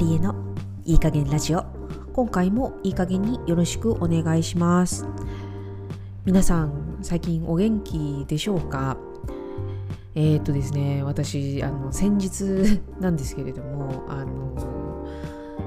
リエのいい加減ラジオ。今回もいい加減によろしくお願いします。皆さん最近お元気でしょうか？えー、っとですね私あの先日なんですけれどもあの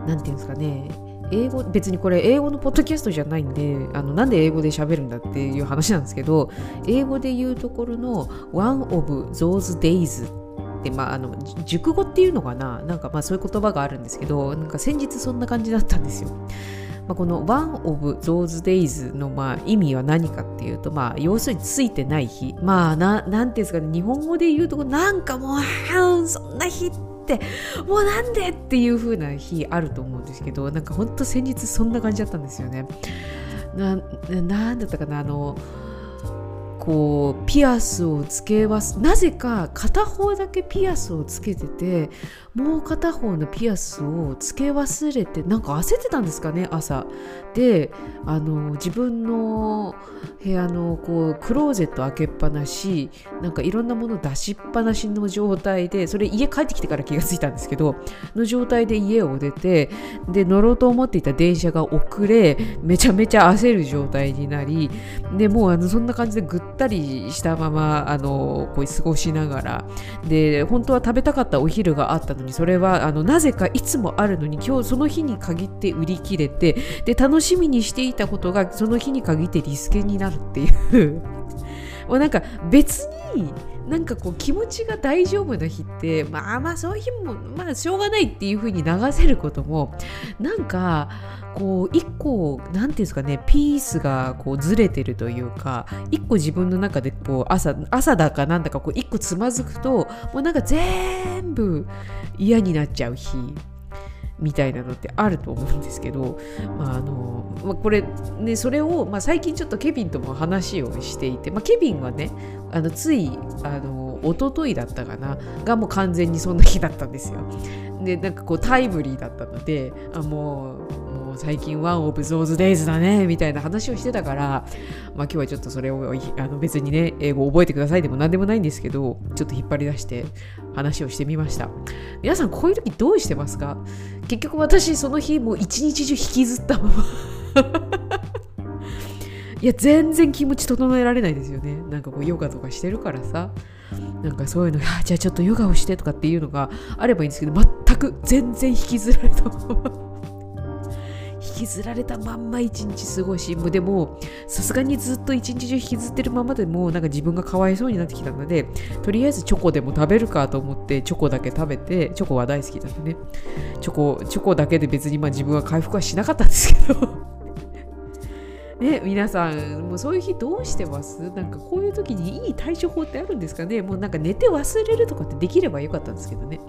何て言うんですかね。英語別にこれ英語のポッドキャストじゃないんであのなんで英語で喋るんだっていう話なんですけど英語で言うところの One of those days っ、まあ、あの熟語っていうのかな？なんかまあそういう言葉があるんですけどなんか先日そんな感じだったんですよ。まあ、この One of those days のまあ意味は何かっていうと、まあ、要するについてない日まあななんていうんですかね？日本語で言うとなんかもうそんな日ってもうなんでっていう風な日あると思うんですけどなんかほんと先日そんな感じだったんですよね。ななんだったかな？あのこうピアスをつけますなぜか片方だけピアスをつけててもう片方のピアスをつけ忘れてなんか焦ってたんですかね朝。であの自分の部屋のこうクローゼット開けっぱなしなんかいろんなもの出しっぱなしの状態でそれ家帰ってきてから気がついたんですけどの状態で家を出てで乗ろうと思っていた電車が遅れめちゃめちゃ焦る状態になりでもうあのそんな感じでぐったりしたままあのこう過ごしながらで本当は食べたかったお昼があったのにそれはあのなぜかいつもあるのに今日その日に限って売り切れてで楽しみにしていたことがその日に限ってリスケになるっていう。もうなんか別になんかこう気持ちが大丈夫な日ってまあまあそういう日もまあしょうがないっていう風に流せることもなんかこう一個何て言うんですかねピースがこうずれてるというか一個自分の中でこう朝朝だかなんだかこう一個つまずくともうなんか全部嫌になっちゃう日。みたいなのってあると思うんですけど、まああのまあ、これねそれを、まあ、最近ちょっとケビンとも話をしていて、まあ、ケビンはねあのついあの一昨日だったかながもう完全にそんな日だったんですよ。でなんかこうタイムリーだったのであもうもう最近ワンオブゾーズデイズだねみたいな話をしてたから、まあ、今日はちょっとそれをあの別にね英語覚えてくださいでも何でもないんですけどちょっと引っ張り出して話をしてみました。皆さんこういう時どうしてますか？結局私その日もう一日中引きずったまま。いや全然気持ち整えられないですよね。なんかこうヨガとかしてるからさ。なんかそういうのがじゃあちょっとヨガをしてとかっていうのがあればいいんですけど全く全然引きずられたまま。引きずられたまんま一日過ごしもでもさすがにずっと一日中引きずってるままでもなんか自分がかわいそうになってきたのでとりあえずチョコでも食べるかと思ってチョコだけ食べてチョコは大好きなんでね。チョコチョコだけで別にまあ自分は回復はしなかったんですけど。ね、皆さん、もうそういう日どうしてます？なんかこういう時にいい対処法ってあるんですかね？もうなんか寝て忘れるとかってできればよかったんですけどね。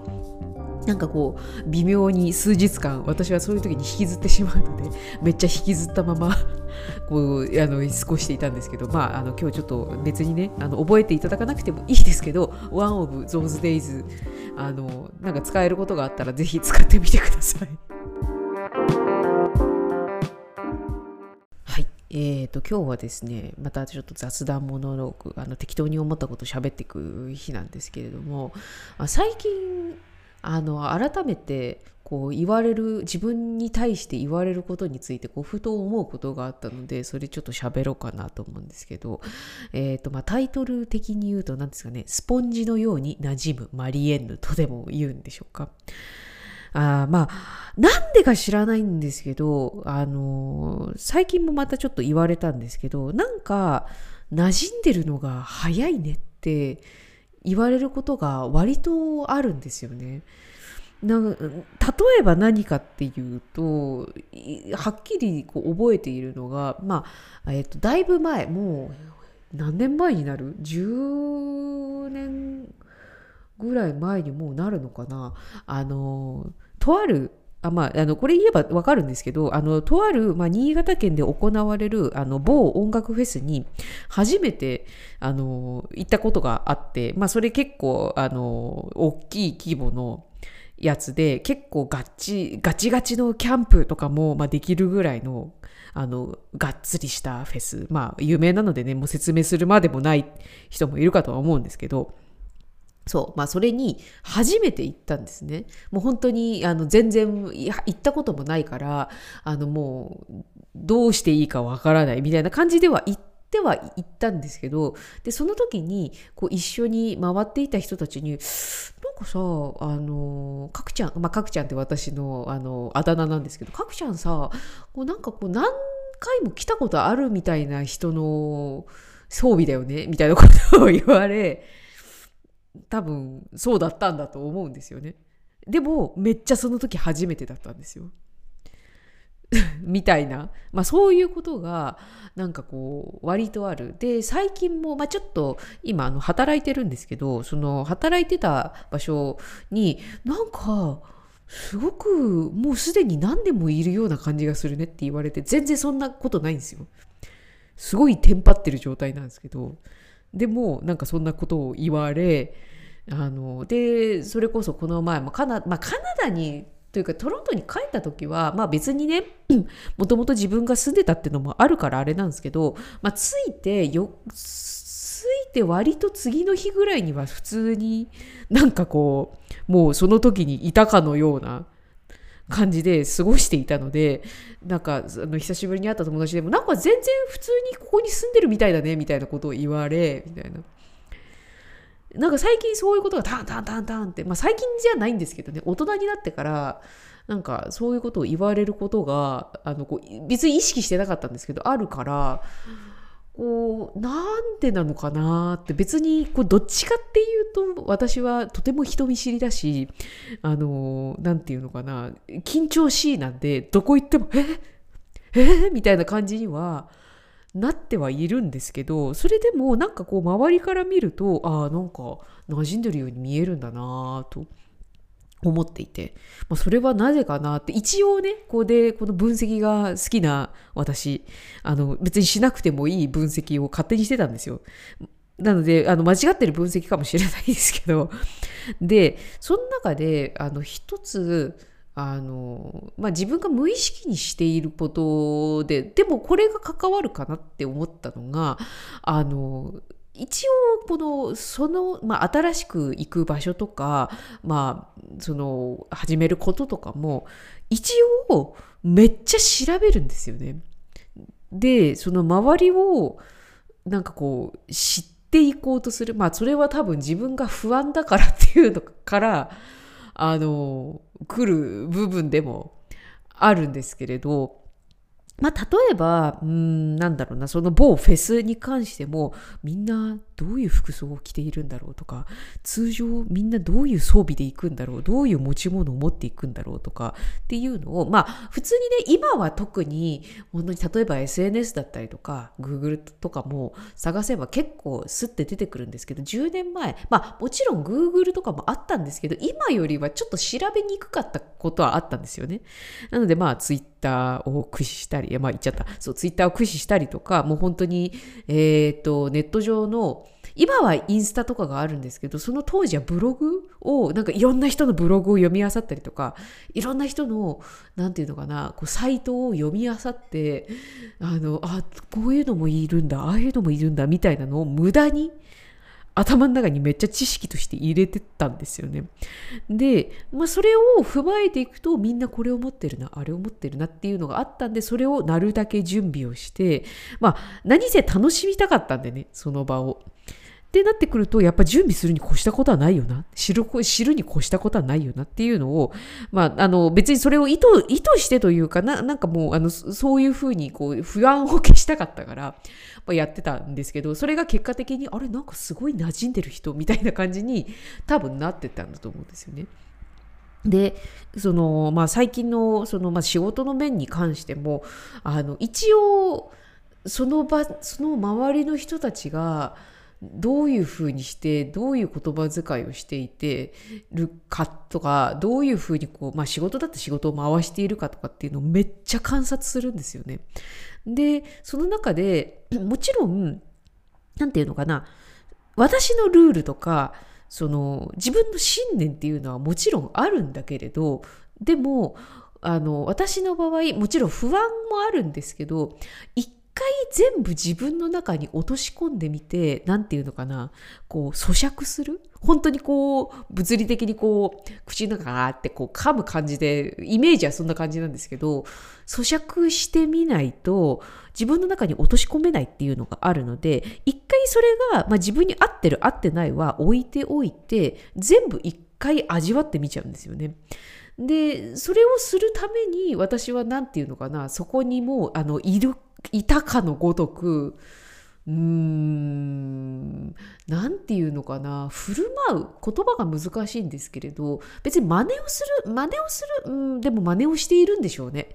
なんかこう微妙に数日間私はそういう時に引きずってしまうので めっちゃ引きずったまま こうあの過ごしていたんですけどまああの今日ちょっと別にねあの覚えていただかなくてもいいですけど One of those days あのなんか使えることがあったらぜひ使ってみてください。はいえーと、今日はですねまたちょっと雑談モノローグあの適当に思ったことを喋っていく日なんですけれども最近あの改めてこう言われる自分に対して言われることについてこうふと思うことがあったのでそれちょっと喋ろうかなと思うんですけど、えーとまあ、タイトル的に言うと何ですかねスポンジのように馴染むマリエンヌとでも言うんでしょうか。あまあなんでか知らないんですけど、あのー、最近もまたちょっと言われたんですけどなんか馴染んでるのが早いねって言われることが割とあるんですよね。な例えば何かっていうとはっきりこう覚えているのが、まあえー、とだいぶ前もう何年前になる？10年ぐらい前にもうなるのかなあのとあるあまあ、あのこれ言えば分かるんですけどあのとある、まあ、新潟県で行われるあの某音楽フェスに初めてあの行ったことがあって、まあ、それ結構あの大きい規模のやつで結構ガチガチガチのキャンプとかも、まあ、できるぐらいのあのがっつりしたフェス。まあ有名なのでねもう説明するまでもない人もいるかとは思うんですけどそう、まあそれに初めて行ったんですね。もう本当にあの全然行ったこともないから、あのもうどうしていいかわからないみたいな感じでは行っては行ったんですけど、で、その時にこう一緒に回っていた人たちに、なんかさ、あの、かくちゃん、まあかくちゃんって私のあのあだ名なんですけど、かくちゃんさ、こうなんかこう何回も来たことあるみたいな人の装備だよねみたいなことを言われ、多分そうだったんだと思うんですよね。でもめっちゃその時初めてだったんですよ。みたいな、まあ、そういうことがなんかこう割とあるで最近も、まあ、ちょっと今あの働いてるんですけどその働いてた場所になんかすごくもうすでに何年もいるような感じがするねって言われて全然そんなことないんですよ。すごいテンパってる状態なんですけどでもなんかそんなことを言われあのでそれこそこの前もカナ,、まあ、カナダにというかトロントに帰った時は、まあ、別にね もともと自分が住んでたっていうのもあるからあれなんですけど、まあ、ついてよついて割と次の日ぐらいには普通になんかこうもうその時にいたかのような感じで過ごしていたのでなんかあの久しぶりに会った友達でもなんか全然普通にここに住んでるみたいだねみたいなことを言われみたいな。なんか最近そういうことがタンタンタンタンって、まあ、最近じゃないんですけどね大人になってからなんかそういうことを言われることがあのこう別に意識してなかったんですけどあるからこうなんでなのかなって別にこうどっちかっていうと私はとても人見知りだしあのなんていうのかな緊張しいなんでどこ行っても「え？え？みたいな感じにはなってはいるんですけどそれでもなんかこう周りから見るとああなんか馴染んでるように見えるんだなと。思っていて、まあ、それはなぜかなって一応ねここでこの分析が好きな私あの別にしなくてもいい分析を勝手にしてたんですよ。なのであの間違ってる分析かもしれないですけどでその中であの一つあのまあ、自分が無意識にしていることででもこれが関わるかなって思ったのがあの一応このその、まあ、新しく行く場所とか、まあ、その始めることとかも一応めっちゃ調べるんですよね。でその周りをなんかこう知っていこうとするまあそれは多分自分が不安だからっていうのからあの来る部分でもあるんですけれどまあ、例えば、うん、なんだろうな、その某フェスに関しても、みんなどういう服装を着ているんだろうとか、通常みんなどういう装備で行くんだろう、どういう持ち物を持っていくんだろうとかっていうのを、まあ、普通にね、今は特に、本当に例えば SNS だったりとか、Google とかも探せば結構スッて出てくるんですけど、10年前、まあ、もちろん Google とかもあったんですけど、今よりはちょっと調べにくかったことはあったんですよね。なので、まあ、Twitter ターを駆使したり、まあ言っちゃった、そう、ツイッターを駆使したりとか、もう本当に、えっ、ー、と、ネット上の、今はインスタとかがあるんですけど、その当時はブログを、なんかいろんな人のブログを読み漁ったりとか、いろんな人の、なんていうのかな、こうサイトを読み漁って、あの、あ、こういうのもいるんだ、ああいうのもいるんだ、みたいなのを無駄に、頭の中にめっちゃ知識として入れてたんですよね。で、まあ、それを踏まえていくとみんなこれを持ってるなあれを持ってるなっていうのがあったんでそれをなるだけ準備をしてまあ何せ楽しみたかったんでねその場を。ってなってくると、やっぱ準備するに越したことはないよな。知る、知るに越したことはないよなっていうのを、まあ、あの、別にそれを意図、意図してというかな、なんかもう、あの、そういうふうに、こう、不安を消したかったから、まあ、やってたんですけど、それが結果的に、あれ、なんかすごい馴染んでる人みたいな感じに多分なってたんだと思うんですよね。でその、まあ、最近のその、まあ、仕事の面に関してもあの一応その場その周りの人たちがどういうふうにしてどういう言葉遣いをしていてるかとかどういうふうにこう、まあ、仕事だって仕事を回しているかとかっていうのをめっちゃ観察するんですよね。でその中で もちろん何て言うのかな私のルールとかその自分の信念っていうのはもちろんあるんだけれどでもあの私の場合もちろん不安もあるんですけど一回全部自分の中に落とし込んでみて何て言うのかな。こう咀嚼する？本当にこう物理的にこう口の中がってこう噛む感じでイメージはそんな感じなんですけど咀嚼してみないと自分の中に落とし込めないっていうのがあるので一回それが、まあ、自分に合ってる合ってないは置いておいて全部一回味わってみちゃうんですよね。でそれをするために私は何て言うのかな。そこにもあのいるいたかのごとくうーん何て言うのかな振る舞う言葉が難しいんですけれど別に真似をする真似をするうんでも真似をしているんでしょうね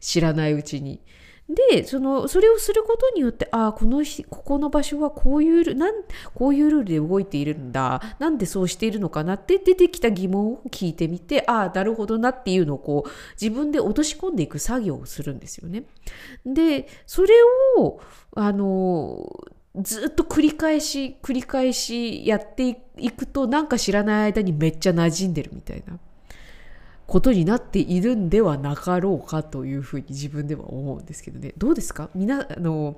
知らないうちに。でそのそれをすることによってああこのここの場所はこういうなんこういうルールで動いているんだなんでそうしているのかなって出てきた疑問を聞いてみてああなるほどなっていうのをこう自分で落とし込んでいく作業をするんですよね。でそれをあのずっと繰り返し繰り返しやっていくとなんか知らない間にめっちゃ馴染んでるみたいな。ことになっているんではなかろうかというふうに自分では思うんですけどね。どうですか？みなあの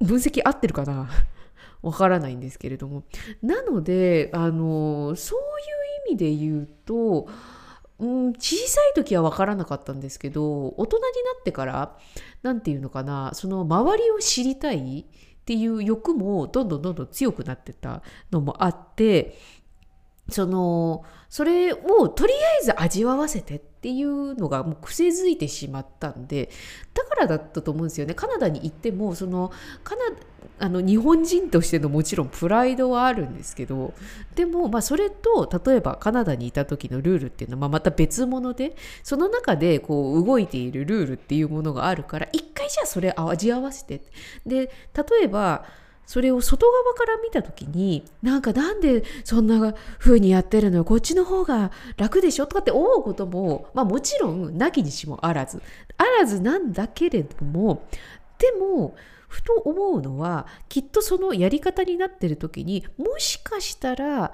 分析合ってるかな？わからないんですけれども。なのであのそういう意味で言うと、うん、小さい時は分からなかったんですけど大人になってから何て言うのかなその周りを知りたいっていう欲もどんどんどんどん強くなってたのもあってそのそれをとりあえず味わわせてっていうのがもう癖づいてしまったんでだからだったと思うんですよね。カナダに行ってもそのカナあの日本人としてのもちろんプライドはあるんですけどでもまあそれと例えばカナダにいた時のルールっていうのはまた別物でその中でこう動いているルールっていうものがあるから一回じゃあそれ味合わせて。で例えばそれを外側から見た時になんかなんでそんな風にやってるのよこっちの方が楽でしょとかって思うことも、まあ、もちろんなきにしもあらず。あらずなんだけれどもでもふと思うのはきっとそのやり方になってる時にもしかしたら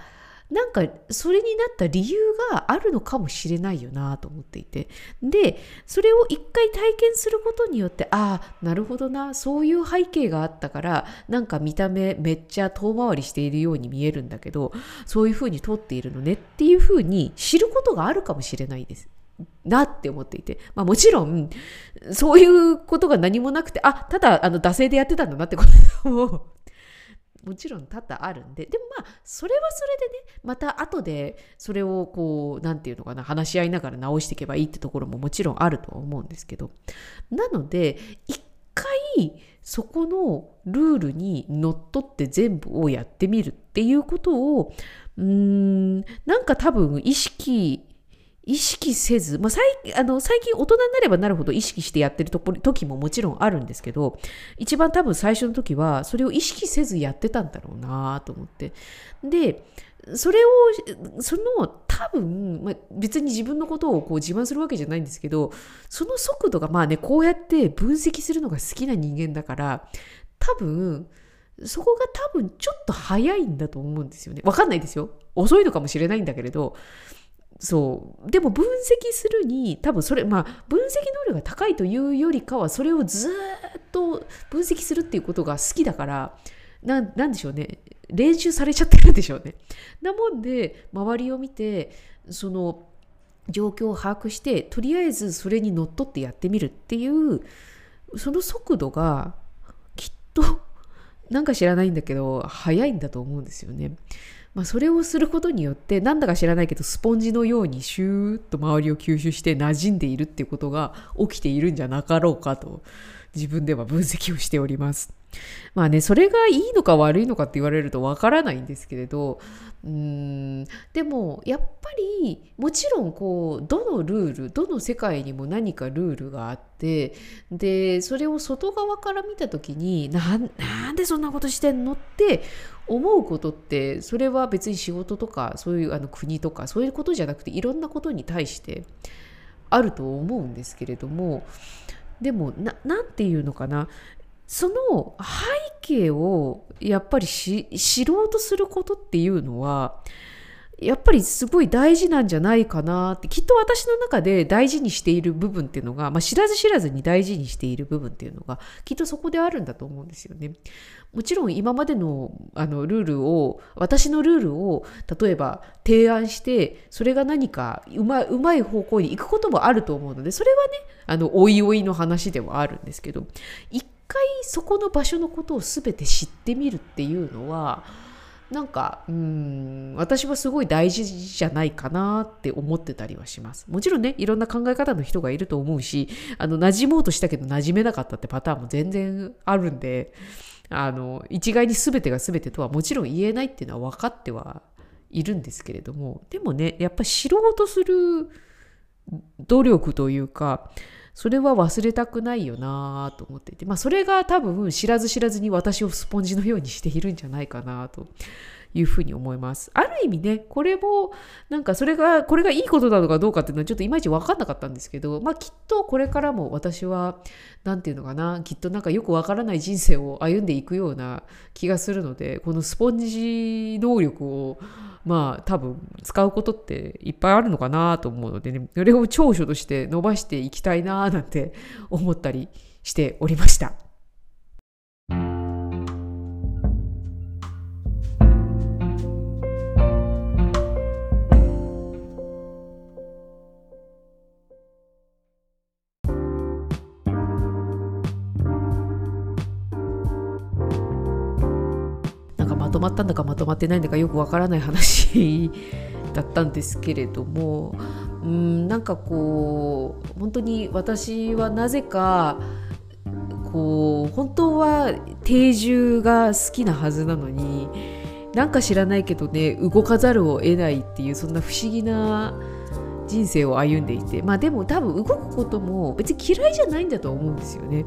なんかそれになった理由があるのかもしれないよなと思っていてでそれを一回体験することによってああなるほどなそういう背景があったからなんか見た目めっちゃ遠回りしているように見えるんだけどそういうふうに撮っているのねっていうふうに知ることがあるかもしれないです。なって思っていて、まあ、もちろんそういうことが何もなくてあただあの惰性でやってたんだなってことももちろん多々あるんででもまあそれはそれでねまた後でそれをこう何て言うのかな話し合いながら直していけばいいってところももちろんあるとは思うんですけどなので一回そこのルールにのっとって全部をやってみるっていうことをうーんなんか多分意識意識せず、まあ、最あの最近大人になればなるほど意識してやってるとこ時ももちろんあるんですけど一番多分最初の時はそれを意識せずやってたんだろうなと思ってでそれをその多分、まあ、別に自分のことをこう自慢するわけじゃないんですけどその速度がまあねこうやって分析するのが好きな人間だから多分そこが多分ちょっと早いんだと思うんですよね。わかんないですよ。遅いのかもしれないんだけれどそうでも分析するに多分それまあ分析能力が高いというよりかはそれをずっと分析するっていうことが好きだからななんでしょうね練習されちゃってるんでしょうね。なもんで周りを見てその状況を把握してとりあえずそれにのっとってやってみるっていうその速度がきっとなんか知らないんだけど速いんだと思うんですよね。まあ、それをすることによってなんだか知らないけどスポンジのようにシューッと周りを吸収して馴染んでいるっていうことが起きているんじゃなかろうかと自分では分析をしております。まあねそれがいいのか悪いのかって言われるとわからないんですけれどうんでもやっぱりもちろんこうどのルールどの世界にも何かルールがあってでそれを外側から見た時になんでそんなことしてんのって思うことってそれは別に仕事とかそういうあの国とかそういうことじゃなくていろんなことに対してあると思うんですけれどもでも何て言うのかなその背景をやっぱり知ろうとすることっていうのはやっぱりすごい大事なんじゃないかなってきっと私の中で大事にしている部分っていうのが、まあ、知らず知らずに大事にしている部分っていうのがきっとそこであるんだと思うんですよね。もちろん今までのあのルールを私のルールを例えば提案してそれが何かうまうまい方向に行くこともあると思うのでそれはねあのおいおいの話ではあるんですけど一回そこの場所のことを全て知ってみるっていうのはなんかうん私はすごい大事じゃないかなって思ってたりはします。もちろんねいろんな考え方の人がいると思うしあの馴染もうとしたけど馴染めなかったってパターンも全然あるんであの一概に全てが全てとはもちろん言えないっていうのは分かってはいるんですけれどもでもねやっぱ知ろうとする努力というかそれは忘れたくないよなと思っていて、まあ、それが多分知らず知らずに私をスポンジのようにしているんじゃないかなと。いうふうに思います。ある意味ね、これも、なんかそれが、これがいいことなのかどうかっていうのはちょっといまいち分かんなかったんですけど、まあきっとこれからも私は、なんていうのかな、きっとなんかよくわからない人生を歩んでいくような気がするので、このスポンジ能力を、まあ多分使うことっていっぱいあるのかなと思うのでね、それを長所として伸ばしていきたいななんて思ったりしておりました。とまったんだかまとまってないんだかよくわからない話だったんですけれどもうんなんかこう本当に私はなぜかこう本当は定住が好きなはずなのになんか知らないけどね動かざるを得ないっていうそんな不思議な人生を歩んでいてまあでも多分動くことも別に嫌いじゃないんだと思うんですよね。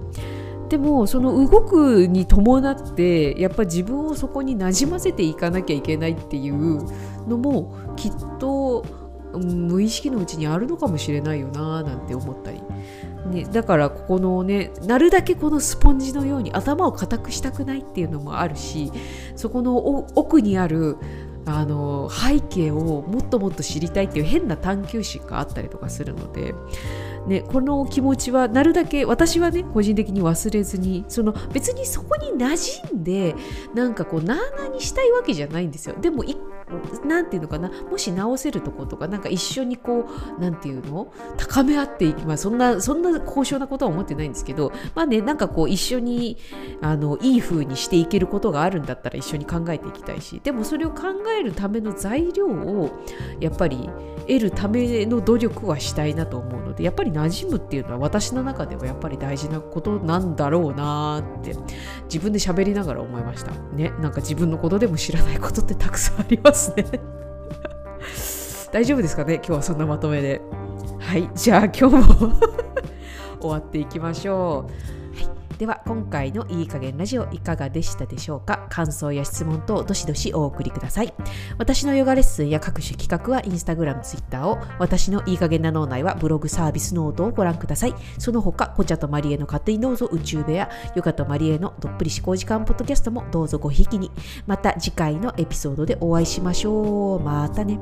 でもその動くに伴ってやっぱ自分をそこになじませていかなきゃいけないっていうのもきっと、無意識のうちにあるのかもしれないよななんて思ったり、ね、だからここのねなるだけこのスポンジのように頭を固くしたくないっていうのもあるしそこの奥にあるあの背景をもっともっと知りたいっていう変な探求心があったりとかするのでね、この気持ちはなるだけ私はね個人的に忘れずにその別にそこに馴染んでなんかこうなあなあにしたいわけじゃないんですよ。でも何て言うのかな？もし直せるとことかなんか一緒にこう何て言うの？高め合っていきまあそんなそんな高尚なことは思ってないんですけどまあねなんかこう一緒にあのいい風にしていけることがあるんだったら一緒に考えていきたいしでもそれを考えるための材料をやっぱり得るための努力はしたいなと思うのでやっぱり馴染むっていうのは私の中ではやっぱり大事なことなんだろうなって自分で喋りながら思いました。ねなんか自分のことでも知らないことってたくさんあります。ね。大丈夫ですかね？今日はそんなまとめで。はい。じゃあ今日も 終わっていきましょう。では今回のいい加減ラジオいかがでしたでしょうか？感想や質問等どしどしお送りください。私のヨガレッスンや各種企画はインスタグラム、ツイッターを私のいい加減な脳内はブログサービスノートをご覧ください。その他コチャとマリエの勝手にどうぞ宇宙部屋ヨガとマリエのどっぷり思考時間ポッドキャストもどうぞごひきに。また次回のエピソードでお会いしましょう。またね。